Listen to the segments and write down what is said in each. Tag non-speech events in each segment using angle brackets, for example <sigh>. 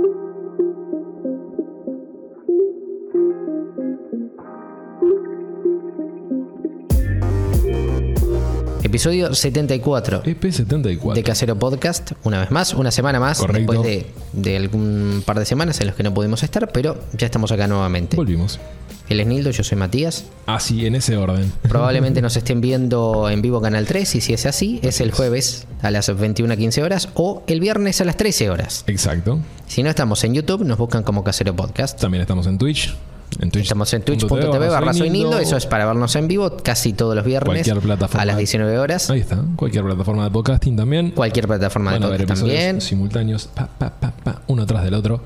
Thank you. Episodio 74 EP74. de Casero Podcast, una vez más, una semana más, Correcto. después de, de algún par de semanas en los que no pudimos estar, pero ya estamos acá nuevamente. Volvimos. Él es Nildo, yo soy Matías. Así, en ese orden. <laughs> Probablemente nos estén viendo en vivo Canal 3 y si es así, es el jueves a las 21.15 horas o el viernes a las 13 horas. Exacto. Si no estamos en YouTube, nos buscan como Casero Podcast. También estamos en Twitch. En Twitch. Estamos en twitch.tv barra soy Nildo, eso es para vernos en vivo casi todos los viernes Cualquier plataforma. a las 19 horas. Ahí está. Cualquier plataforma de podcasting también. Cualquier plataforma de ver podcast episodios también. simultáneos. Pa, pa, pa, pa, uno tras del otro.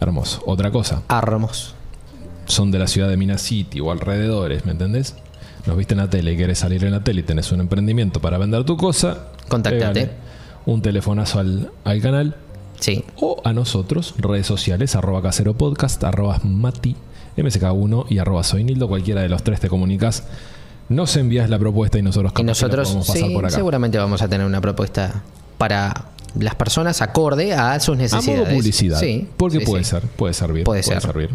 Hermoso. Otra cosa. Armos. Son de la ciudad de Minas City o alrededores, ¿me entendés? Nos viste en la tele y querés salir en la tele y tenés un emprendimiento para vender tu cosa. Contáctate. pégale Un telefonazo al, al canal Sí. o a nosotros, redes sociales, arroba casero podcast, arroba mati, msk1 y arroba soynildo, cualquiera de los tres te comunicas, nos envías la propuesta y nosotros Y nosotros pasar sí, por acá. seguramente vamos a tener una propuesta para las personas acorde a sus A necesidades. modo publicidad. Sí, porque sí, puede sí. ser, puede servir. Puede ser. servir.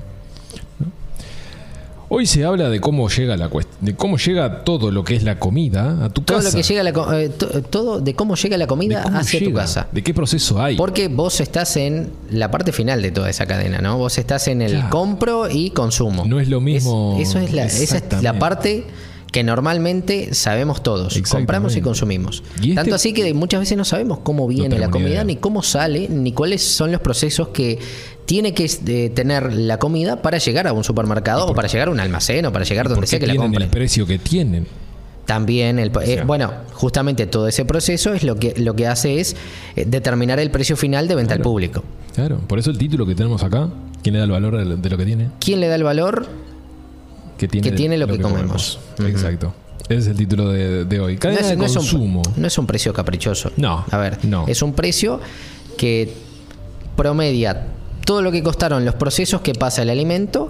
Hoy se habla de cómo llega la de cómo llega todo lo que es la comida a tu Todo casa. lo que llega a la co- eh, to- todo de cómo llega la comida hacia tu casa. De qué proceso hay. Porque vos estás en la parte final de toda esa cadena, ¿no? Vos estás en el Claro. compro y consumo. No es lo mismo- Es- eso es la, esa es la parte que normalmente sabemos todos. Compramos y consumimos. Y este- Tanto así que muchas veces no sabemos cómo viene la ni comida, ni cómo sale, ni cuáles son los procesos que tiene que eh, tener la comida para llegar a un supermercado o para llegar a un almacén o para llegar ¿Por donde sea que la compren. el precio que tienen? También, el, eh, bueno, justamente todo ese proceso es lo que, lo que hace es eh, determinar el precio final de venta al público. Claro, por eso el título que tenemos acá, ¿quién le da el valor de, lo que tiene? ¿Quién le da el valor? Que tiene, Que tiene lo que comemos. Exacto. Ese es el título de, de hoy. Cadena no, es, de no es consumo. un, no es un precio caprichoso. No, A ver, no. es un precio que promedia todo lo que costaron los procesos que pasa el alimento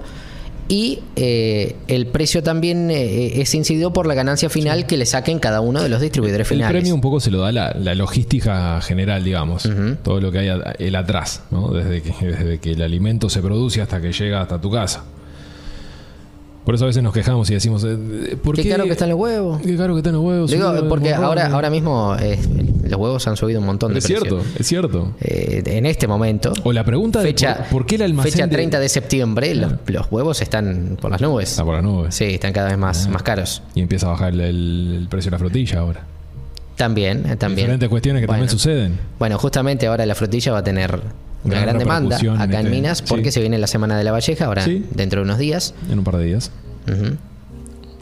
y eh, el precio también eh, es incidido por la ganancia final que le saquen cada uno de los distribuidores El finales. premio un poco se lo da la, la logística general, digamos. Todo lo que hay el atrás, ¿no? Desde que, desde que el alimento se produce hasta que llega hasta tu casa. Por eso a veces nos quejamos y decimos, eh, ¿por Qué qué? caro que están los huevos. Qué caro que están los huevos. Digo, porque ahora, ahora mismo eh, los huevos han subido un montón de Es precio. cierto, es cierto. Eh, en este momento, O la pregunta de fecha, por, por qué el almacén fecha de- 30 de septiembre, los, los huevos están por las nubes. Está por la nube. Sí, están cada vez más, más caros. Y empieza a bajar el, precio de la frutilla ahora. También, eh, también. Diferentes cuestiones que Bueno. también suceden. Bueno, justamente ahora la frutilla va a tener una Gran gran demanda acá en este- Minas porque sí. se viene la Semana de la Valleja, ahora Sí. dentro de unos días. En un par de días.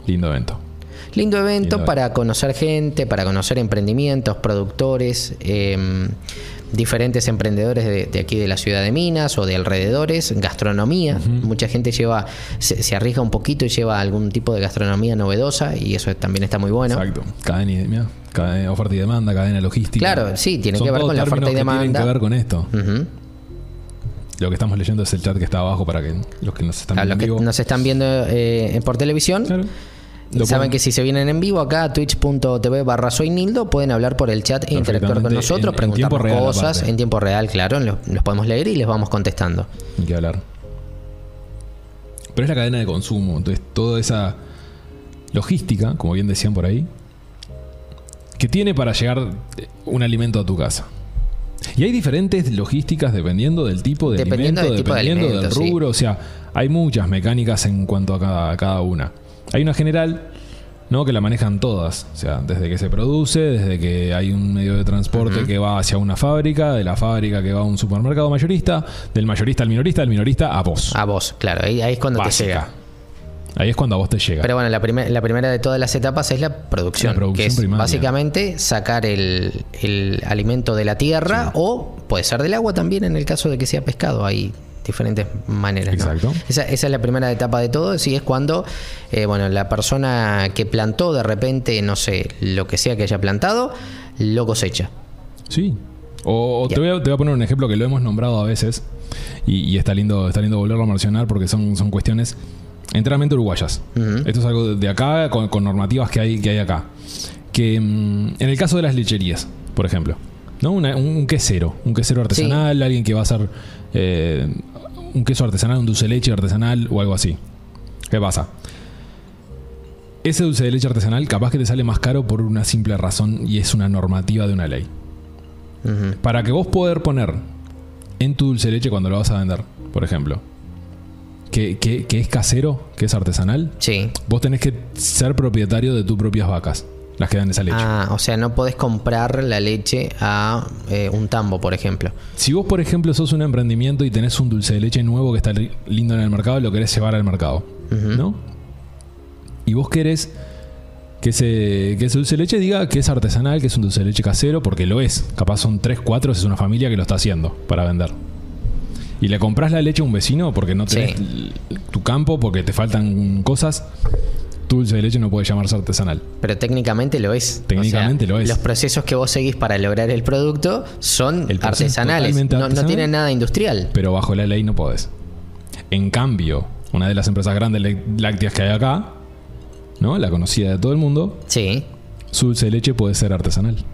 Lindo evento. Lindo evento Lindo para conocer gente, para conocer emprendimientos, productores, eh, diferentes emprendedores de, de aquí de la ciudad de Minas o de alrededores, gastronomía. Mucha gente lleva, se, se arriesga un poquito y lleva algún tipo de gastronomía novedosa y eso también está muy bueno. Exacto. Cadena, oferta y demanda, cadena logística. Claro, sí, tiene Son que ver con la oferta y que Tienen demanda. que ver con esto. Lo que estamos leyendo es el chat que está abajo para que los que nos están A los viendo que en vivo. nos están viendo eh, por televisión, Claro. Saben pueden- que si se vienen en vivo acá a twitch.tv barra soy Nildo, pueden hablar por el chat e interactuar con nosotros, en- en preguntarnos real, cosas en tiempo real, claro, los, los podemos leer y les vamos contestando. Ni que hablar. Pero es la cadena de consumo. Entonces, toda esa logística, como bien decían por ahí, que tiene para llegar un alimento a tu casa. Y hay diferentes logísticas dependiendo del tipo de Dependiendo alimento, del tipo de dependiendo alimento, del sí. rubro. O sea, hay muchas mecánicas en cuanto a cada, a cada una. Hay una general, ¿no? Que la manejan todas. O sea, desde que se produce, desde que hay un medio de transporte que va hacia una fábrica, de la fábrica que va a un supermercado mayorista, del mayorista al minorista, del minorista a vos. A vos, claro, ahí, ahí es cuando Básica. te llega. Ahí es cuando a vos te llega. Pero bueno, la, primer- la primera de todas las etapas es la producción, La producción que es primaria. básicamente sacar el, el alimento de la tierra o puede ser del agua también en el caso de que sea pescado. Hay diferentes maneras. ¿no? Exacto. Esa, esa es la primera etapa de todo, sí, es cuando eh, bueno, la persona que plantó de repente, no sé, lo que sea que haya plantado, lo cosecha. Sí. O, o Ya. te, voy a, te voy a poner un ejemplo que lo hemos nombrado a veces y, y está lindo está lindo volverlo a mencionar porque son, son cuestiones enteramente uruguayas. Esto es algo de acá con, con normativas que hay, que hay acá. Que mm, en el caso de las lecherías, por ejemplo, ¿no? Una- un, un quesero, un quesero artesanal, alguien que va a hacer eh, un queso artesanal, un dulce de leche artesanal o algo así. ¿Qué pasa? Ese dulce de leche artesanal capaz que te sale más caro por una simple razón y es una normativa de una ley. Para que vos poder poner en tu dulce de leche cuando lo vas a vender, por ejemplo, que, que- que es casero, que es artesanal, Sí. vos tenés que ser propietario de tus propias vacas, las que dan esa leche. Ah, o sea, no podés comprar la leche a eh, un tambo, por ejemplo. Si vos, por ejemplo, sos un emprendimiento y tenés un dulce de leche nuevo que está li- lindo en el mercado, lo querés llevar al mercado, ¿no? Y vos querés que ese, que ese dulce de leche diga que es artesanal, que es un dulce de leche casero, porque lo es. Capaz son 3, 4, es una familia que lo está haciendo para vender. Y le compras la leche a un vecino porque no tenés Sí. tu campo, porque te faltan cosas. Tu dulce de leche no puede llamarse artesanal. Pero técnicamente lo es. Técnicamente O sea, lo es. Los procesos que vos seguís para lograr el producto son El artesanales. No, tienen nada industrial. pero bajo la ley no podés. En cambio, una de las empresas grandes lácteas que hay acá, ¿no? La conocida de todo el mundo, Sí. su dulce de leche puede ser artesanal.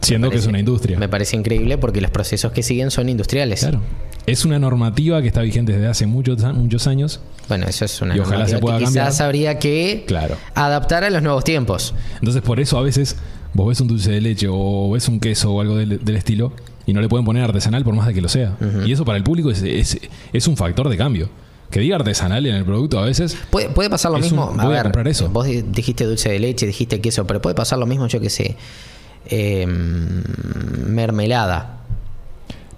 Siendo que es una industria. Me parece increíble porque los procesos que siguen son industriales. Claro. Es una normativa que está vigente desde hace muchos, muchos años. Bueno, eso es una Y ojalá normativa se pueda que quizás cambiar. habría que Claro. adaptar a los nuevos tiempos. Entonces, por eso a veces vos ves un dulce de leche o ves un queso o algo del, del estilo y no le pueden poner artesanal por más de que lo sea. Y eso para el público es, es- es un factor de cambio. Que diga artesanal en el producto a veces Puede, puede pasar lo mismo. un- a voy a ver, comprar eso. vos di- dijiste dulce de leche, dijiste queso, pero puede pasar lo mismo, yo que sé. eh, mermelada.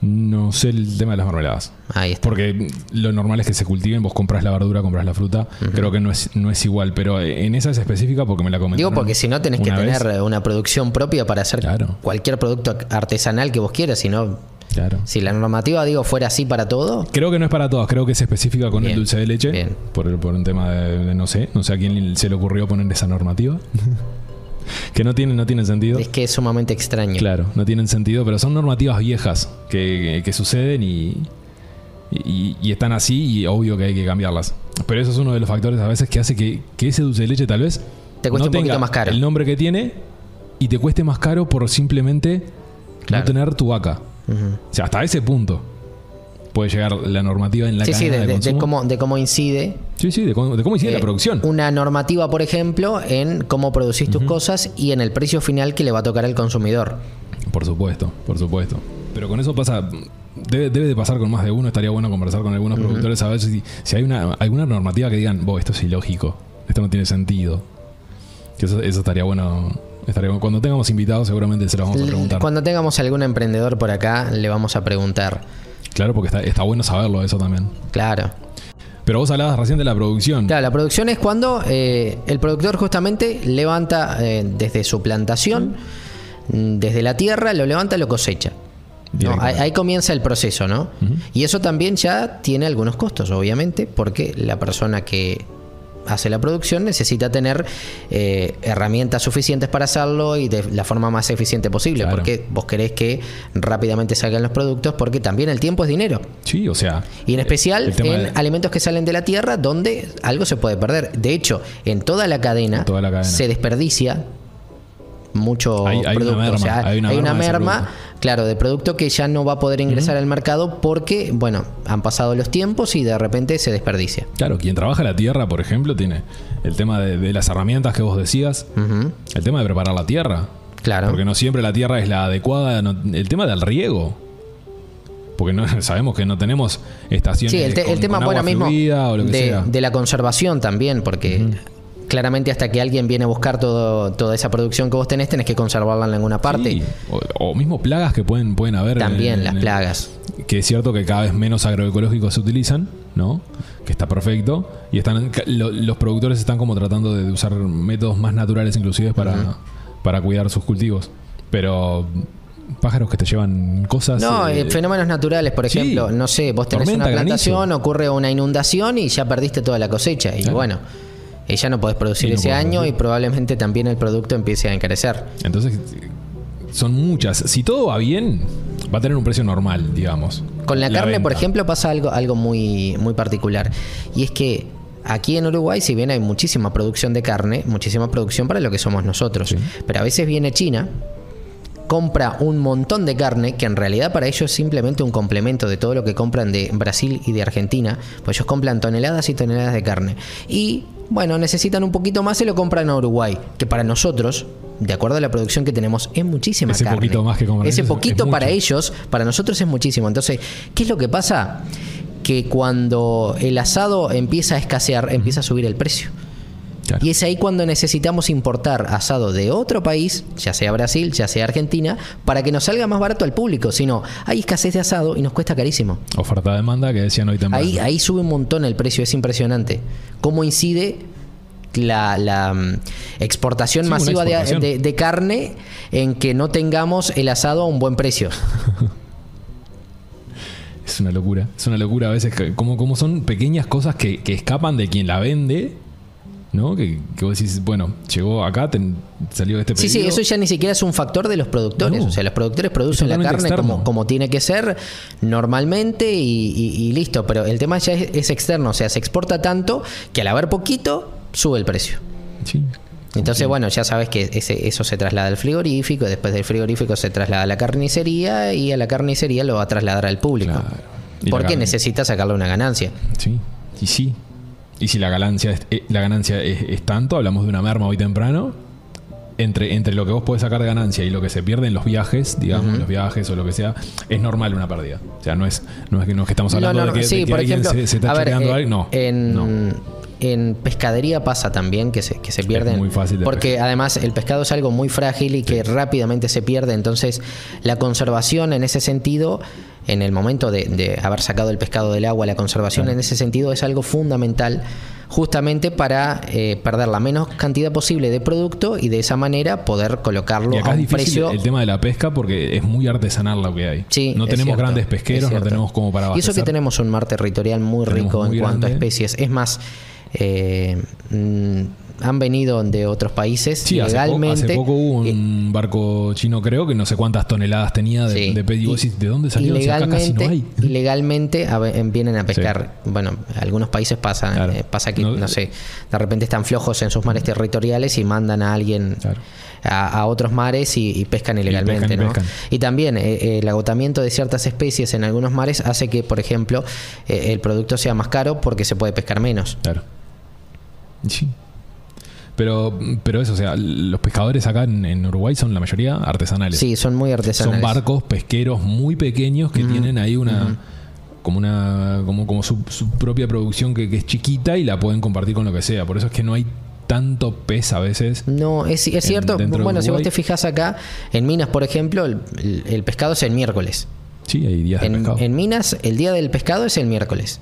No sé el tema de las mermeladas. Ahí está. Porque lo normal es que se cultiven, vos compras la verdura, compras la fruta. Creo que no es, no es igual, pero en esa es específica porque me la comentaron. Digo porque si no tenés que vez. tener una producción propia para hacer Claro. cualquier producto artesanal que vos quieras, si no, Claro. si la normativa digo fuera así para todo, Creo que no es para todos, creo que es específica con Bien, el dulce de leche. bien. Por, por un tema de, de no sé, no sé a quién se le ocurrió poner esa normativa. <laughs> que no tienen, no tienen sentido. es que es sumamente extraño. Claro, no tienen sentido, pero son normativas viejas que, que- que suceden y, y, y están así y obvio que hay que cambiarlas. Pero eso es uno de los factores a veces que hace que, que ese dulce de leche tal vez Te cueste no un poquito más caro. el nombre que tiene y te cueste más caro por simplemente Claro. no tener tu vaca. O sea, hasta ese punto puede llegar la normativa en la Sí, sí, cadena de, de, de- de consumo. cómo, de cómo incide Sí, sí, de cómo, de cómo eh, la producción. una normativa, por ejemplo, en cómo producís tus cosas y en el precio final que le va a tocar al consumidor. Por supuesto, por supuesto. Pero con eso pasa, debe, debe de pasar con más de uno. Estaría bueno conversar con algunos productores a ver si, si hay una, alguna normativa que digan, vos, esto es ilógico, esto no tiene sentido. Que eso, eso estaría bueno. Estaría bueno. Cuando tengamos invitados, seguramente se los vamos a preguntar. Cuando tengamos algún emprendedor por acá, le vamos a preguntar. Claro, porque está, está bueno saberlo eso también. Claro. Pero vos hablabas recién de la producción. Claro, la producción es cuando eh, el productor justamente levanta eh, desde su plantación, mm, desde la tierra, lo levanta, lo cosecha. ¿no? Ahí, Directamente. ahí comienza el proceso, ¿no? Y eso también ya tiene algunos costos, obviamente, porque la persona que hace la producción necesita tener eh, herramientas suficientes para hacerlo y de la forma más eficiente posible, Claro. porque vos querés que rápidamente salgan los productos, porque también el tiempo es dinero. Sí, o sea, Y en especial el tema en de- alimentos que salen de la tierra donde algo se puede perder. De hecho, en toda la cadena, En toda la cadena. se desperdicia mucho Hay- hay una producto. merma, o sea, hay una hay merma producto. claro, de producto que ya no va a poder ingresar al mercado porque, bueno, han pasado los tiempos y de repente se desperdicia. claro, quien trabaja la tierra, por ejemplo, tiene el tema de, de las herramientas que vos decías, el tema de preparar la tierra. Claro. Porque no siempre la tierra es la adecuada. no- el tema del riego. Porque no, <laughs> sabemos que no tenemos estaciones Sí, el, te- con- el tema con bueno agua mismo fluida o lo que de, sea. de la conservación también, porque claramente hasta que alguien viene a buscar todo, toda esa producción que vos tenés, tenés que conservarla en alguna parte. Sí, o, o mismo plagas que pueden, pueden haber. También en las plagas. Que es cierto que cada vez menos agroecológicos se utilizan, ¿no? Que está perfecto. Y están lo- los productores están como tratando de usar métodos más naturales inclusive para, para cuidar sus cultivos. Pero pájaros que te llevan cosas... No, eh, eh, fenómenos naturales, por sí. ejemplo, no sé, vos tenés Tormenta, una plantación, granizo. ocurre una inundación y ya perdiste toda la cosecha. Y Claro. bueno, y ya no podés producir no ese podés año producir. y probablemente también el producto empiece a encarecer. Entonces, son muchas. Si todo va bien, va a tener un precio normal, digamos. Con la, carne, por ejemplo, pasa algo, algo muy, muy particular. Y es que aquí en Uruguay, si bien hay muchísima producción de carne, muchísima producción para lo que somos nosotros, Sí. pero a veces viene China compra un montón de carne, que en realidad para ellos es simplemente un complemento de todo lo que compran de Brasil y de Argentina, pues ellos compran toneladas y toneladas de carne. Y bueno, necesitan un poquito más y lo compran a Uruguay, que para nosotros, de acuerdo a la producción que tenemos, es muchísima Ese carne. poquito más que compran Ese es poquito para ellos, para nosotros es muchísimo. Entonces, ¿qué es lo que pasa? Que cuando el asado empieza a escasear, empieza a subir el precio. Claro. Y es ahí cuando necesitamos importar asado de otro país, ya sea Brasil, ya sea Argentina, para que nos salga más barato al público. Si no, hay escasez de asado y nos cuesta carísimo. Oferta-demanda que decían hoy temprano. Ahí, ahí sube un montón el precio, es impresionante. ¿Cómo incide la, la, mm, exportación Sí, masiva de- exportación. De, de carne en que no tengamos el asado a un buen precio? <laughs> Es una locura. Es una locura a veces. Como, como son pequeñas cosas que, que escapan de quien la vende. ¿No? Que, que vos decís, bueno, llegó acá, ten- salió este Sí, pedido. sí, eso ya ni siquiera es un factor de los productores. No. O sea, los productores producen la carne como, externo. como tiene que ser normalmente y, y- y listo. Pero el tema ya es, es externo. O sea, se exporta tanto que al haber poquito, sube el precio. Sí. Entonces, bueno, ya sabes que ese, eso se traslada al frigorífico, después del frigorífico se traslada a la carnicería y a la carnicería lo va a trasladar al público. Claro. Porque necesita sacarle una ganancia. Sí. Y sí. Y si la ganancia es, eh, la ganancia es, es tanto, hablamos de una merma hoy temprano. Entre, entre lo que vos podés sacar de ganancia y lo que se pierde en los viajes, digamos, los viajes o lo que sea, es normal una pérdida. O sea, no es, no es que, no es que estamos hablando No, no, de que, sí, de que por alguien ejemplo, se, se está ver, choreando eh, algo. No. En, en pescadería pasa también que se, que se pierden. muy fácil de porque además el pescado es algo muy frágil y que rápidamente se pierde. Entonces, la conservación en ese sentido, en el momento de, de haber sacado el pescado del agua, la conservación en ese sentido es algo fundamental. Justamente para eh, perder la menos cantidad posible de producto y de esa manera poder colocarlo Y acá a es difícil precio el tema de la pesca porque es muy artesanal lo que hay. Sí, no tenemos cierto, grandes es pesqueros, no tenemos como para Y eso que abastecer. tenemos un mar territorial muy Tenemos rico muy en cuanto a especies. Es más, eh, mm, han venido de otros países Sí, hace, po- legalmente. hace poco hubo un barco chino, creo, que no sé cuántas toneladas tenía de, Sí. de. Y decís, ¿de dónde salió? Si acá casi no hay. <laughs> ilegalmente a ve- vienen a pescar. Bueno, algunos países pasan, Claro. eh, pasa que, No- no, sé, de repente están flojos en sus mares territoriales y mandan a alguien Claro. a, a otros mares y, y pescan ilegalmente. pescan y ¿no? pescan. Y también eh, eh, el agotamiento de ciertas especies en algunos mares hace que, por ejemplo, eh, el producto sea más caro porque se puede pescar menos. Claro. Sí. Pero, pero eso, o sea, los pescadores acá en, en Uruguay son la mayoría artesanales. Sí, son muy artesanales. Son barcos pesqueros muy pequeños que tienen ahí una. Como una. como, como su, su propia producción que, que es chiquita y la pueden compartir con lo que sea. Por eso es que no hay tanto pez a veces. No, es, es cierto. Bueno, si vos te fijas acá, en Minas, por ejemplo, el, el- el pescado es el miércoles. Sí, hay días de pescado. en Minas, el día del pescado es el miércoles.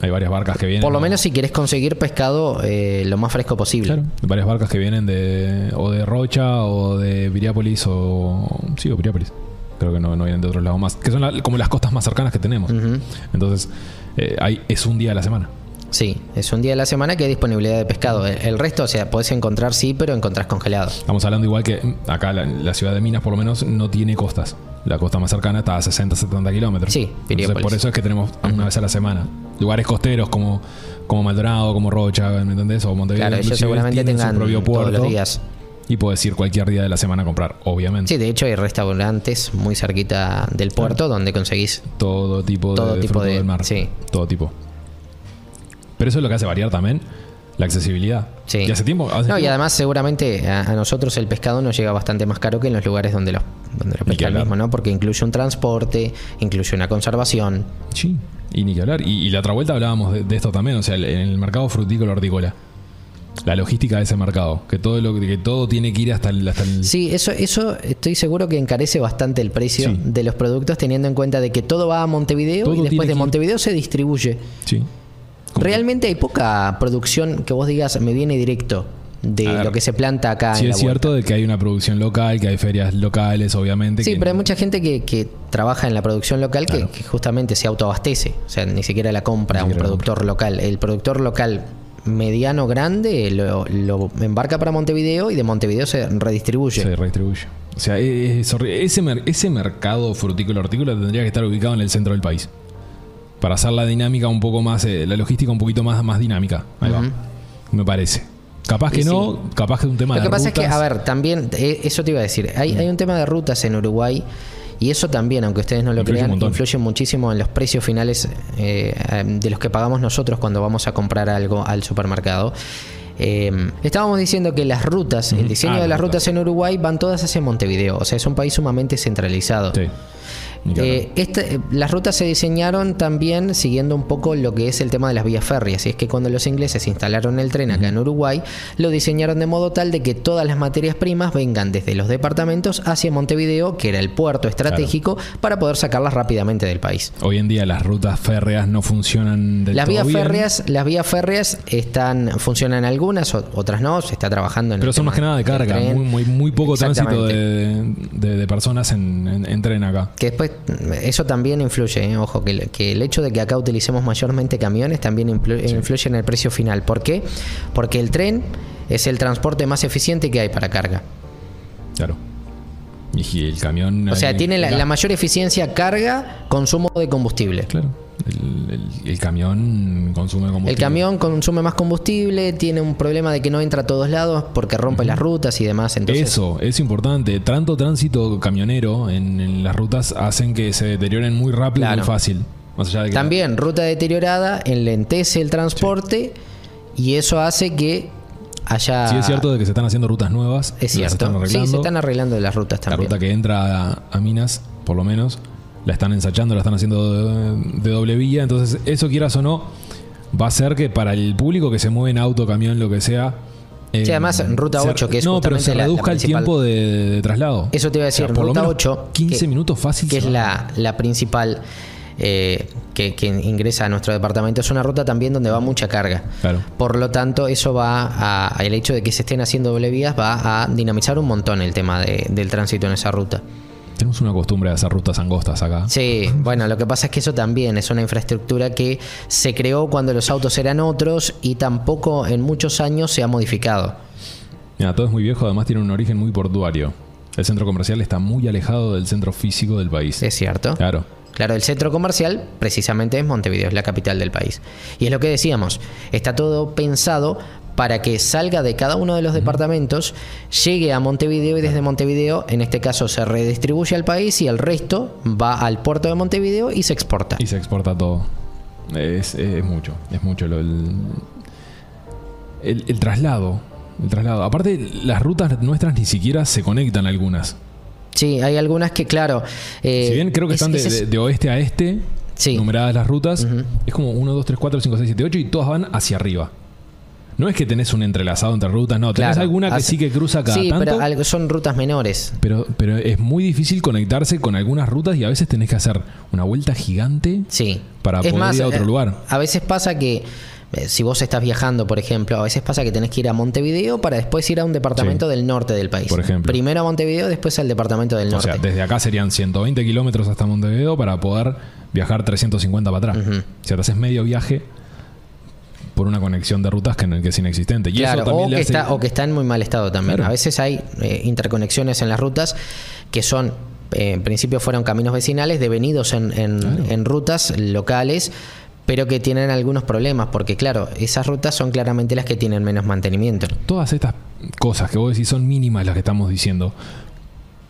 Hay varias barcas que vienen. Por lo ¿no? menos si querés conseguir pescado eh, lo más fresco posible. Claro, hay varias barcas que vienen de o de Rocha o de Viriápolis o sí, o Viriápolis. Creo que no, no vienen de otros lados más, que son la- como las costas más cercanas que tenemos. Entonces, eh, hay, es un día a la semana. Sí, es un día de la semana que hay disponibilidad de pescado. El, el resto, o sea, podés encontrar sí, pero encontrás congelado. Estamos hablando igual que mm, acá la, la ciudad de Minas por lo menos no tiene costas. La costa más cercana está a 60, 70 kilómetros. Sí, Entonces, por eso es que tenemos una vez a la semana. Lugares costeros como, como Maldonado, como Rocha, ¿me entendés? O Montevideo. Claro, ellos seguramente tienen su tengan propio todos puerto. los días. Y puedes ir cualquier día de la semana a comprar, obviamente. Sí, de hecho hay restaurantes muy cerquita del puerto donde conseguís Todo tipo Todo de tipo fruto de- del mar. sí. Todo tipo. Pero eso es lo que hace variar también la accesibilidad. Sí. Y hace tiempo. hace No, y tiempo- además seguramente a, a nosotros el pescado nos llega bastante más caro que en los lugares donde lo, donde lo pesca el mismo, ¿no? Porque incluye un transporte, incluye una conservación. Sí, y ni que hablar. Y, y la otra vuelta hablábamos de, de esto también, o sea, el- en el mercado frutícola hortícola. La logística de ese mercado, que todo lo que todo tiene que ir hasta el, hasta el- Sí, eso, eso estoy seguro que encarece bastante el precio Sí. de los productos teniendo en cuenta de que todo va a Montevideo Todo y después de ir- Montevideo se distribuye. Sí. Realmente hay poca producción que vos digas me viene directo de ver, lo que se planta acá. Sí en es la cierto de que hay una producción local, que hay ferias locales, obviamente. Sí, que- pero hay mucha gente que, que trabaja en la producción local que- Claro. que, justamente se autoabastece. O sea, ni siquiera la compra Ni un productor local. El productor local mediano, grande, lo, lo embarca para Montevideo y de Montevideo se redistribuye. se redistribuye. O sea, es- es ese, ese mercado frutícola hortícola tendría que estar ubicado en el centro del país. Para hacer la dinámica un poco más, eh, la logística un poquito más, más dinámica. Ahí va. Ujú. Me parece. Capaz que no, capaz que es un tema Lo de que pasa es que, a ver, también, eh, eso te iba a decir, hay, hay un tema de rutas en Uruguay y eso también, aunque ustedes no lo Influye crean, influye muchísimo en los precios finales eh, eh, de los que pagamos nosotros cuando vamos a comprar algo al supermercado. Eh, estábamos diciendo que las rutas, el diseño Ah, de las las rutas rutas. en Uruguay van todas hacia Montevideo, o sea, es un país sumamente centralizado. Sí. Eh, este- las rutas se diseñaron también siguiendo un poco lo que es el tema de las vías férreas. Y es que cuando los ingleses instalaron el tren acá en Uruguay, lo diseñaron de modo tal de que todas las materias primas vengan desde los departamentos hacia Montevideo, que era el puerto estratégico, para poder sacarlas rápidamente del país. Hoy en día las rutas férreas no funcionan del Las todo vías bien, férreas, las vías férreas están, funcionan algunas, otras no, se está trabajando en Pero el son más que nada de carga, muy, muy, muy poco tránsito de, de- de personas en, en- en tren acá. Que después, eso también influye, ¿eh? ojo, que, que el hecho de que acá utilicemos mayormente camiones también influ- influye en el precio final. ¿Por qué? Porque el tren es el transporte más eficiente que hay para carga. Claro. Y el camión. O sea, tiene la, la mayor eficiencia carga, consumo de combustible. Claro. El, el- el camión consume combustible. El camión consume más combustible, tiene un problema de que no entra a todos lados porque rompe las rutas y demás. Entonces, Eso, es importante. Tanto tránsito camionero en, en las rutas hacen que se deterioren muy rápido y muy fácil. Más allá de que También ruta deteriorada enlentece el transporte y eso hace que haya... Sí es cierto de que se están haciendo rutas nuevas. Es están cierto. Sí, se están arreglando las rutas La también. ruta que entra a, a Minas, por lo menos, la están ensachando, la están haciendo de, de doble vía. Entonces, eso quieras o no, va a hacer que para el público que se mueve en auto, camión, lo que sea. eh, Sí, además, en Ruta se- 8, que es No, pero se justamente la- la reduzca el tiempo de, de traslado. Eso te iba a O sea, decir, por lo Ruta menos 8. 15 que- minutos fácil. Que es la, la principal eh, que, que ingresa a nuestro departamento. Es una ruta también donde va mucha carga. Claro. Por lo tanto, eso va a. El hecho de que se estén haciendo doble vías va a dinamizar un montón el tema de- del tránsito en esa ruta. Tenemos una costumbre de hacer rutas angostas acá. Sí, bueno, lo que pasa es que eso también es una infraestructura que se creó cuando los autos eran otros y tampoco en muchos años se ha modificado. Mira, todo es muy viejo, además tiene un origen muy portuario. El centro comercial está muy alejado del centro físico del país. Es cierto. Claro. Claro, el centro comercial precisamente es Montevideo, es la capital del país. Y es lo que decíamos, está todo pensado para que salga de cada uno de los departamentos, llegue a Montevideo y desde Montevideo, en este caso, se redistribuye al país y el resto va al puerto de Montevideo y se exporta. Y se exporta todo. Es, es mucho, es mucho. lo- el, el- el traslado. El traslado. Aparte, las rutas nuestras ni siquiera se conectan algunas. Sí, hay algunas que, claro... eh, si bien creo que es- están de, oeste a este, Sí. numeradas las rutas, es como 1, 2, 3, 4, 5, 6, 7, 8 y todas van hacia arriba. No es que tenés un entrelazado entre rutas, no. Tenés claro, alguna que hace- sí que cruza cada Sí, tanto. pero algo- son rutas menores. Pero, pero es muy difícil conectarse con algunas rutas y a veces tenés que hacer una vuelta gigante Sí. para poder ir a otro eh, lugar. A veces pasa que eh, si vos estás viajando, por ejemplo, a veces pasa que tenés que ir a Montevideo para después ir a un departamento Sí. del norte del país. Por ejemplo. Primero a Montevideo, después al departamento del O norte. sea, desde acá serían 120 kilómetros hasta Montevideo para poder viajar 350 para atrás. O sea, te haces medio viaje por una conexión de rutas que, que es inexistente. Y Claro, eso también o que, hace- está, o que está en muy mal estado también. Claro. A veces hay eh, interconexiones en las rutas que son, eh, en principio fueron caminos vecinales, devenidos en, en- Claro. en rutas locales, pero que tienen algunos problemas, porque claro, esas rutas son claramente las que tienen menos mantenimiento. Todas estas cosas que vos decís son mínimas las que estamos diciendo.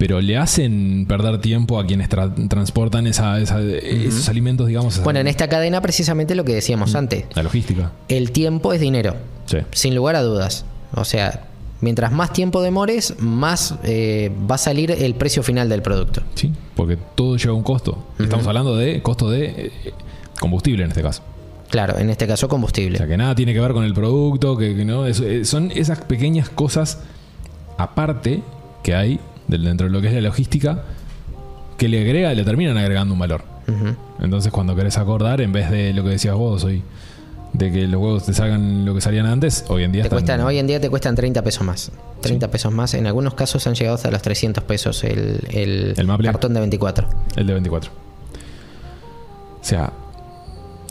Pero le hacen perder tiempo a quienes tra- transportan esa- esa- esos alimentos, digamos, Bueno, en esta cadena precisamente lo que decíamos antes, la logística. el tiempo es dinero. Sí. Sin lugar a dudas. O sea, mientras más tiempo demores, más eh, va a salir el precio final del producto. Sí, porque todo lleva un costo. Estamos hablando de costo de eh, combustible en este caso. Claro, en este caso O combustible. sea, que nada tiene que ver con el producto, que, que no. eh, son esas pequeñas cosas aparte que hay dentro de lo que es la logística que le agrega, le terminan agregando un valor. Entonces, cuando querés acordar, en vez de lo que decías vos hoy, de que los huevos te salgan lo que salían antes, hoy en día Te están- cuestan, hoy en día te cuestan 30 pesos más. 30 pesos más. En algunos casos han llegado hasta los 300 pesos el, el cartón de 24. El de 24. O sea,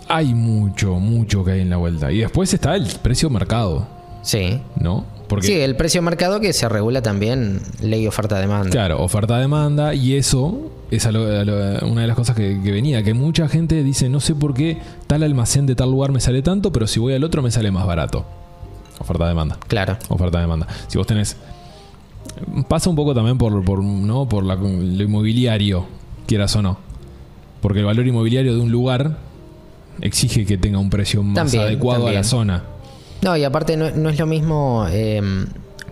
hay mucho, mucho que hay en la vuelta. Y después está el precio mercado, Sí. ¿no? Porque, Sí, el precio mercado que se regula también ley oferta-demanda. claro, oferta-demanda, y eso es a lo- a lo- una de las cosas que, que venía, que mucha gente dice, no sé por qué tal almacén de tal lugar me sale tanto, pero si voy al otro me sale más barato. Oferta-demanda. Claro. Oferta-demanda. Si vos tenés. Pasa un poco también por, por, ¿no? por la- lo inmobiliario, quieras o no. Porque el valor inmobiliario de un lugar exige que tenga un precio más También, adecuado a la zona. No, y aparte no, no es lo mismo eh,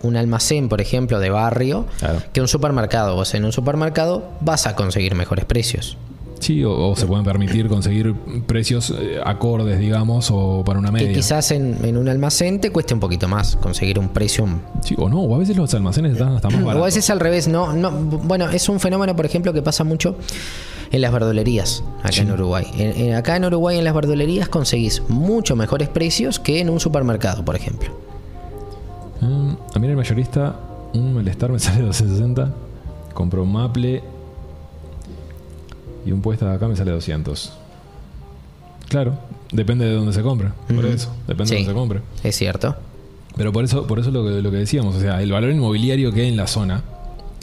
un almacén, por ejemplo, de barrio, Claro. que un supermercado. Vos en un supermercado vas a conseguir mejores precios. Sí, o, o se pueden permitir conseguir precios eh, acordes, digamos, o para una Que media. quizás en, en un almacén te cueste un poquito más conseguir un precio. Sí, o no, o a veces los almacenes están hasta más O a baratos. veces al revés, no, no. Bueno, es un fenómeno, por ejemplo, que pasa mucho en las verdulerías acá en Uruguay. En- en- acá en Uruguay en las verdulerías conseguís mucho mejores precios que en un supermercado, por ejemplo. Mm, a mí en el mayorista, un malestar me <laughs> sale 260. Compro un maple y un puesta de acá me sale 200. Claro, depende de dónde se compre. Por eso, depende de dónde se compre. Es cierto. Pero por eso, por eso lo que, lo que decíamos, o sea, el valor inmobiliario que hay en la zona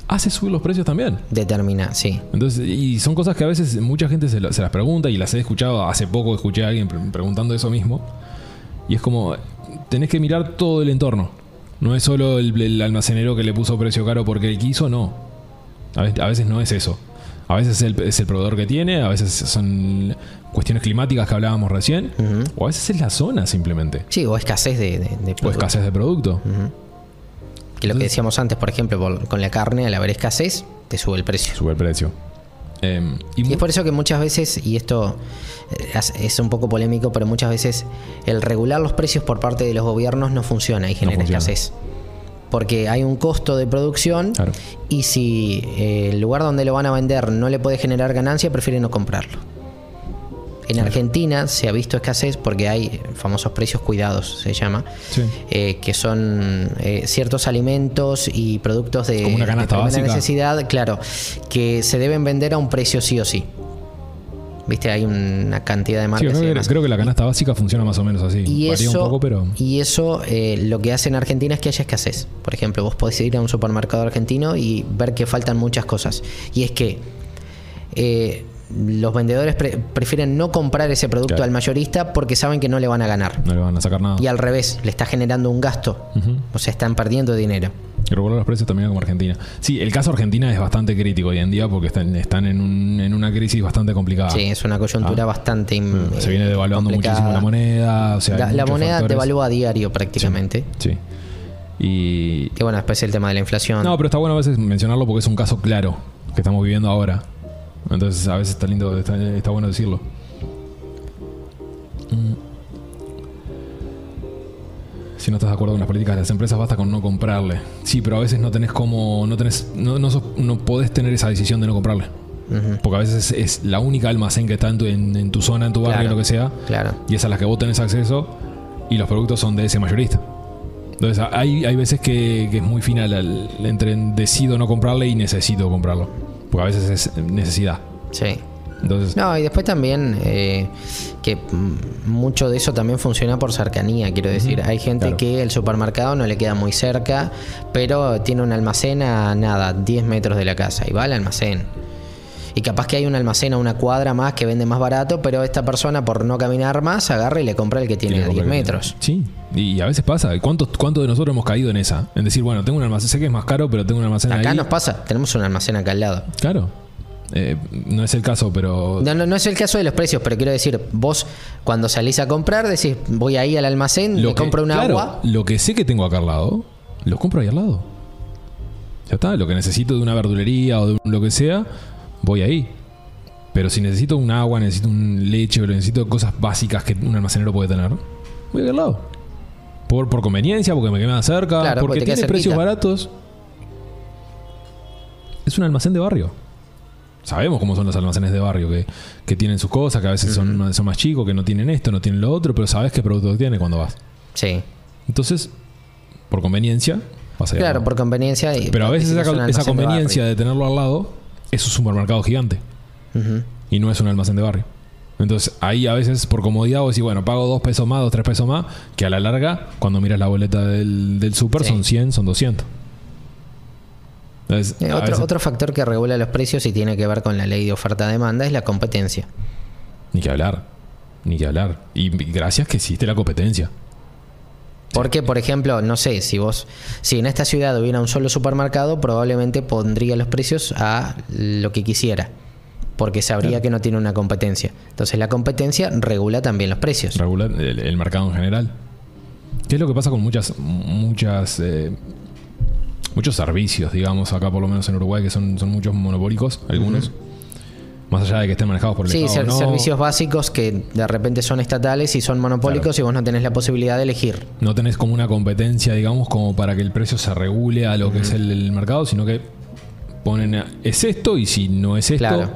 hace subir los precios también. Determina, sí. Entonces, y son cosas que a veces mucha gente se, las pregunta y las he escuchado, hace poco escuché a alguien pre- preguntando eso mismo. Y es como, tenés que mirar todo el entorno. No es solo el, el almacenero que le puso precio caro porque él quiso, no. A veces, a veces no es eso. A veces es el, es el proveedor que tiene, a veces son cuestiones climáticas que hablábamos recién, o a veces es la zona simplemente. Sí, o escasez de, de, de O producto. escasez de producto. Que lo que decíamos antes, por ejemplo, con la carne, al haber escasez, te sube el precio. Sube el precio. Em, y es por eso que muchas veces, y esto eh, es- un poco polémico, pero muchas veces el regular los precios por parte de los gobiernos no funciona y genera funciona. escasez. Porque hay un costo de producción Claro. y si eh, el lugar donde lo van a vender no le puede generar ganancia, prefieren no comprarlo. En Argentina se ha visto escasez porque hay famosos precios cuidados, se llama, Sí. eh, que son eh, ciertos alimentos y productos de, Como una de primera necesidad, claro, que se deben vender a un precio sí o sí. Viste, hay una cantidad de Sí, marcas. creo, y que, creo que la canasta básica funciona más o menos así. Y Varía eso, un poco, pero. y eso eh, lo que hace en Argentina es que haya escasez. Por ejemplo, vos podés ir a un supermercado argentino y ver que faltan muchas cosas. Y es que eh, los vendedores pre- prefieren no comprar ese producto Claro. al mayorista porque saben que no le van a ganar. No le van a sacar nada. Y al revés, le está generando un gasto. O sea, están perdiendo dinero. Y regular los precios también como Argentina. Sí, el caso Argentina es bastante crítico hoy en día porque están, están en, un- en una crisis bastante complicada. Sí, es una coyuntura Ah. bastante. im- Se viene devaluando complicada. muchísimo la moneda. O sea, La, moneda factores. devalúa a diario prácticamente. Sí. Y. Y bueno, después el tema de la inflación. No, pero está bueno a veces mencionarlo porque es un caso claro que estamos viviendo ahora. Entonces a veces está lindo, está, está bueno decirlo. Mm. Si no estás de acuerdo con las políticas de las empresas, basta con no comprarle. Sí, pero a veces no tenés como. No tenés. No, no, sos- no podés tener esa decisión de no comprarle. Porque a veces es, es la única almacén que está en tu, en- en tu zona, en tu barrio, Claro. lo que sea. Claro. Y es a la que vos tenés acceso. Y los productos son de ese mayorista. Entonces hay, hay veces que, que es muy final al- entre decido no comprarle y necesito comprarlo. Porque a veces es necesidad. Sí. Entonces, No, y después también eh, que mucho de eso también funciona por cercanía, quiero decir. Hay gente claro. que el supermercado no le queda muy cerca, pero tiene un almacén a nada, 10 metros de la casa y va al almacén. Y capaz que hay un almacén a una cuadra más que vende más barato, pero esta persona por no caminar más agarra y le compra el que tiene a 10 que- metros. Sí, y a veces pasa. ¿Cuántos, ¿Cuántos de nosotros hemos caído en esa? En decir, bueno, tengo un almacén, sé que es más caro, pero tengo un almacén Acá ahí. nos pasa, tenemos un almacén acá al lado. Claro. Eh, no es el caso, pero. No, no, no es el caso de los precios, pero quiero decir, vos cuando salís a comprar decís, voy ahí al almacén, Lo me que- compro un claro, agua. Lo que sé que tengo acá al lado, lo compro ahí al lado. Ya está, lo que necesito de una verdulería o de un- lo que sea, voy ahí. Pero si necesito un agua, necesito un leche o necesito cosas básicas que un almacenero puede tener, voy ahí al lado. Por, por conveniencia, porque me queda cerca, Claro, porque tiene precios baratos. Es un almacén de barrio. Sabemos cómo son los almacenes de barrio, que, que tienen sus cosas, que a veces son, son más chicos, que no tienen esto, no tienen lo otro, pero sabes qué producto tiene cuando vas. Sí. Entonces, por conveniencia, vas a Claro, por conveniencia. y Pero a veces esa, de conveniencia de, tenerlo al lado es un supermercado gigante y no es un almacén de barrio. Entonces, ahí a veces por comodidad vos decís, bueno, pago dos pesos más, dos, tres pesos más, que a la larga, cuando miras la boleta del, del super, Sí. son 100, son 200. Entonces, Eh, otro, veces- otro factor que regula los precios y tiene que ver con la ley de oferta-demanda es la competencia. Ni que hablar, ni que hablar. Y gracias que existe la competencia. Porque, por ejemplo, no sé, si vos, si en esta ciudad hubiera un solo supermercado, probablemente pondría los precios a lo que quisiera. Porque sabría Claro. que no tiene una competencia. Entonces la competencia regula también los precios. regular el, el mercado en general. ¿Qué es lo que pasa con muchas, muchas, eh, muchos servicios, digamos, acá por lo menos en Uruguay, que son, son muchos monopólicos, algunos, más allá de que estén manejados por el Sí, Estado. ser- o no, servicios básicos que de repente son estatales y son monopólicos y vos no tenés la posibilidad de elegir. No tenés como una competencia, digamos, como para que el precio se regule a lo que es el, el mercado, sino que ponen a- es esto y si no es esto, Claro.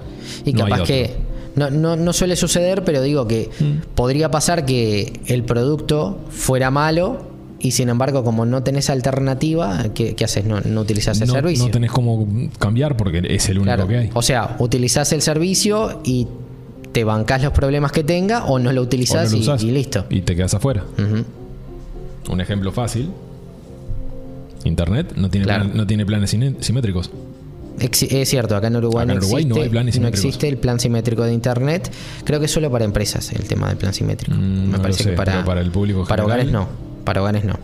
Y no capaz que no, no, no suele suceder, pero digo que Mm. podría pasar que el producto fuera malo y sin embargo como no tenés alternativa, ¿qué, qué haces? No, no utilizás el no, servicio. no tenés cómo cambiar porque es el único Claro. que hay. O sea, utilizás el servicio y te bancás los problemas que tenga o no lo no utilizás lo y- listo. Y te quedas afuera. Un ejemplo fácil. Internet no tiene, Claro. plan- no tiene planes simétricos. Es cierto, acá en Uruguay, Acá en no, Uruguay no existe, hay planes no existe el plan simétrico de Internet. Creo que es solo para empresas el tema del plan simétrico. Mm, Me no parece sé, que para, para el público Para general- hogares no. Para hogares no.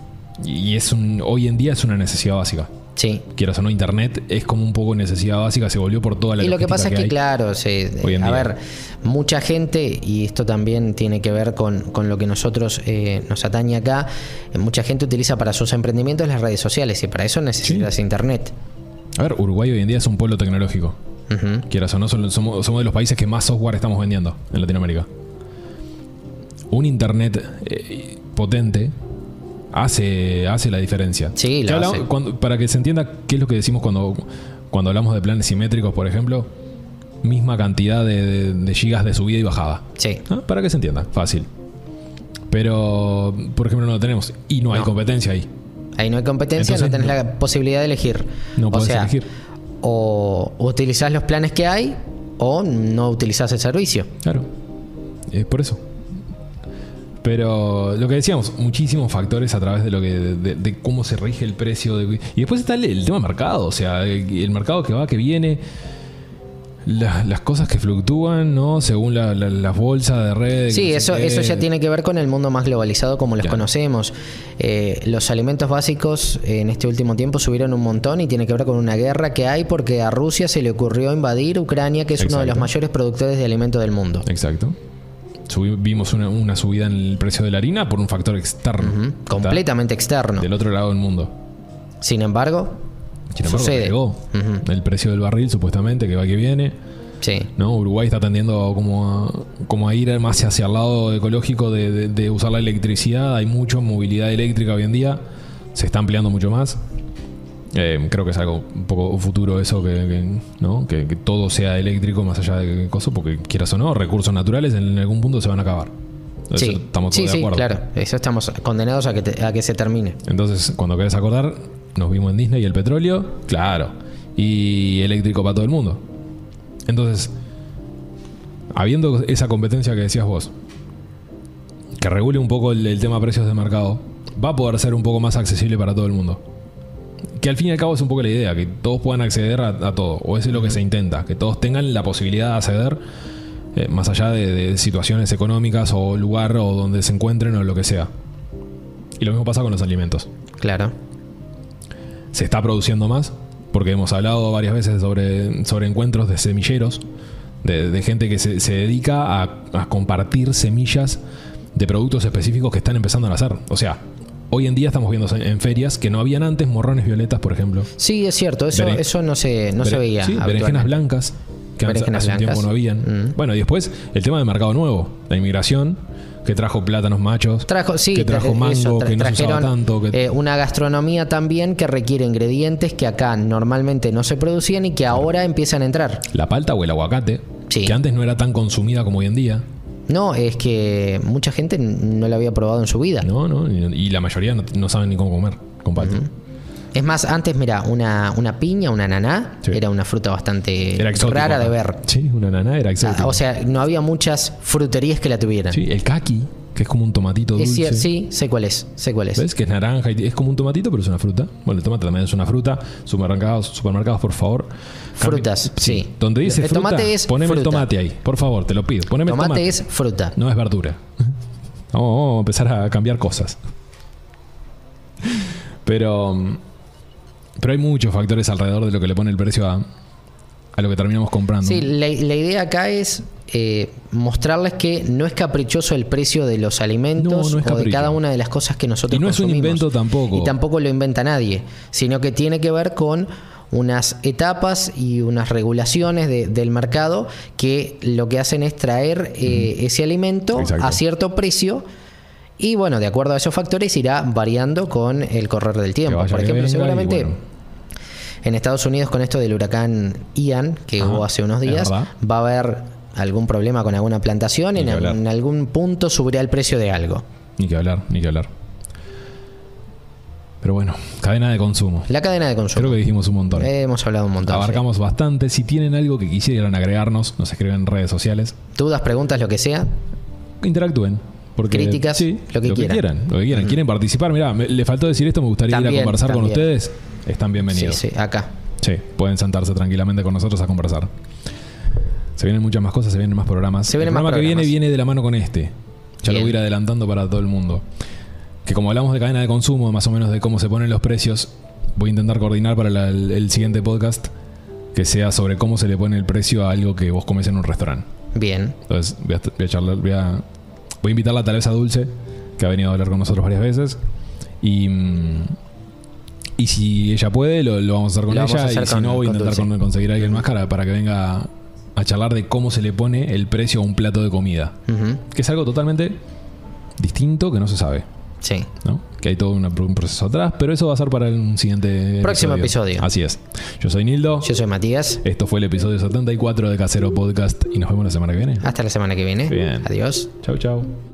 Y es un, hoy en día es una necesidad básica. Sí. Quieras o no, Internet es como un poco necesidad básica, se volvió por toda la Y lo que pasa es que, hay. claro, se- hoy en a día. ver, mucha gente, y esto también tiene que ver con, con lo que nosotros eh, nos atañe acá, eh, mucha gente utiliza para sus emprendimientos las redes sociales y para eso necesitas internet. A ver, Uruguay hoy en día es un pueblo tecnológico. Quieras o no, somos, somos de los países que más software estamos vendiendo en Latinoamérica. Un Internet eh, potente hace, hace la diferencia. Sí, ¿Qué lo hablamos? hace. Cuando- para que se entienda qué es lo que decimos cuando, cuando hablamos de planes simétricos, por ejemplo, misma cantidad de, de- de gigas de subida y bajada. Sí. ¿Ah? Para que se entienda, fácil. Pero, por ejemplo, no lo tenemos. Y no hay competencia ahí. Ahí no hay competencia, Entonces, no tenés no- la posibilidad de elegir. No o podés sea, elegir. o utilizás los planes que hay o no utilizás el servicio. Claro. Es por eso. Pero lo que decíamos, muchísimos factores a través de lo que de, de cómo se rige el precio. de- y después está el, el tema mercado, o sea, el, mercado que va, que viene, la- las cosas que fluctúan, ¿no? Según la- la- las bolsas de redes. Sí, eso, eso ya tiene que ver con el mundo más globalizado como los conocemos. Eh, los alimentos básicos eh, en este último tiempo subieron un montón y tiene que ver con una guerra que hay porque a Rusia se le ocurrió invadir Ucrania, que es uno de los mayores productores de alimentos del mundo. Exacto. Subi- vimos una, una subida en el precio de la harina por un factor externo. Completamente externo. Del otro lado del mundo. Sin embargo, Sin embargo, Sucede. Ujú. El precio del barril, supuestamente, que va que viene. sí. ¿no? Uruguay está tendiendo como a, como a ir más hacia el lado ecológico de, de- de usar la electricidad. Hay mucho movilidad eléctrica hoy en día. Se está ampliando mucho más. Eh, creo que es algo un poco futuro eso, que, que, ¿no? que, que todo sea eléctrico más allá de cosas, porque quieras o no, recursos naturales en algún punto se van a acabar. Eso Sí, estamos sí, todos de sí, acuerdo. claro. Eso estamos condenados a que, te- a que se termine. Entonces, cuando querés acordar, nos vimos en Disney y el petróleo, claro. Y eléctrico para todo el mundo. Entonces, habiendo esa competencia que decías vos, que regule un poco el, el tema precios de mercado, va a poder ser un poco más accesible para todo el mundo. Que al fin y al cabo es un poco la idea, que todos puedan acceder a, a todo, o eso es lo que se intenta, que todos tengan la posibilidad de acceder, eh, más allá de, de situaciones económicas o lugar o donde se encuentren o lo que sea. Y lo mismo pasa con los alimentos Claro. se está produciendo más, porque hemos hablado varias veces sobre, sobre encuentros de semilleros, de, de gente que se, se dedica a, a compartir semillas de productos específicos que están empezando a nacer. O sea, hoy en día estamos viendo en ferias que no habían antes morrones violetas, por ejemplo. Sí, es cierto. Eso, Beren- eso no se, no se veía. Sí, berenjenas blancas, que hace un tiempo no habían. Mm. Bueno, y después el tema del mercado nuevo, la inmigración, que trajo plátanos machos, Trajo, sí, que trajo tra- mango, eso, tra- que no se usaba tanto. Que, eh, una gastronomía también que requiere ingredientes que acá normalmente no se producían y que ahora empiezan a entrar. la palta o el aguacate, Sí. que antes no era tan consumida como hoy en día. No, es que mucha gente no lo había probado en su vida. No, no, y, la mayoría no, no saben ni cómo comer con palta. Es más, antes, mira, una, una piña, una naná, Sí. era una fruta bastante exótico. rara de ver. Sí, una nana era Ah, exótica. O sea, no había muchas fruterías que la tuvieran. sí, el kaki, que es como un tomatito dulce. sí, sé cuál es, sé cuál es. ¿Ves? Que es naranja y es como un tomatito, pero es una fruta. Bueno, el tomate también es una fruta. Supermercados, supermercados por favor. Frutas, sí. Donde dice El fruta, tomate es poneme el tomate ahí. Por favor, te lo pido. Poneme Tomate, el tomate. es fruta. No es verdura. <laughs> Vamos, vamos a empezar a cambiar cosas. <laughs> Pero, pero hay muchos factores alrededor de lo que le pone el precio a, a lo que terminamos comprando. Sí, la, la idea acá es eh, mostrarles que no es caprichoso el precio de los alimentos No, no es o de cada una de las cosas que nosotros Y no es un invento tampoco. Y tampoco lo inventa nadie, sino que tiene que ver con unas etapas y unas regulaciones de- del mercado que lo que hacen es traer eh, ese alimento Exacto. a cierto precio y bueno, de acuerdo a esos factores irá variando con el correr del tiempo. Por ejemplo, seguramente bueno. en Estados Unidos con esto del huracán Ian, que Ajá, hubo hace unos días, va a haber algún problema con alguna plantación, en, en algún punto subirá el precio de algo. Ni que hablar, ni que hablar. Pero bueno, cadena de consumo. La cadena de consumo. Creo que dijimos un montón. Eh, hemos hablado un montón. Abarcamos bastante. Si tienen algo que quisieran agregarnos, nos escriben en redes sociales. Dudas, preguntas, lo que sea. Interactúen. Porque, Críticas, sí, lo que quieran. Lo que quieran. ¿Quieren participar? Mirá, me- le faltó decir esto, me gustaría ir a conversar con ustedes. Están bienvenidos. Sí, sí, acá. Sí, pueden sentarse tranquilamente con nosotros a conversar. Se vienen muchas más cosas, se vienen más programas. Se el más programa que viene viene de la mano con este. Ya lo voy a ir adelantando para todo el mundo. Que como hablamos de cadena de consumo, más o menos de cómo se ponen los precios, voy a intentar coordinar para la- el, el siguiente podcast que sea sobre cómo se le pone el precio a algo que vos comes en un restaurante. Bien. Entonces voy a, voy a charlar, voy a, voy a invitarla a Taleza Dulce, que ha venido a hablar con nosotros varias veces. Y, mm, y si ella puede, lo, lo vamos a hacer con Lo ella. a hacer y si con- no, voy a intentar con- conseguir a alguien más cara para que venga a charlar de cómo se le pone el precio a un plato de comida. Que es algo totalmente distinto que no se sabe. Sí. ¿no? Que hay todo una- un proceso atrás, pero eso va a ser para un siguiente Próximo episodio. Así es. Yo soy Nildo. Yo soy Matías. Esto fue el episodio 74 de Casero Podcast y nos vemos la semana que viene. Hasta la semana que viene. Bien. Adiós. Chau, chau.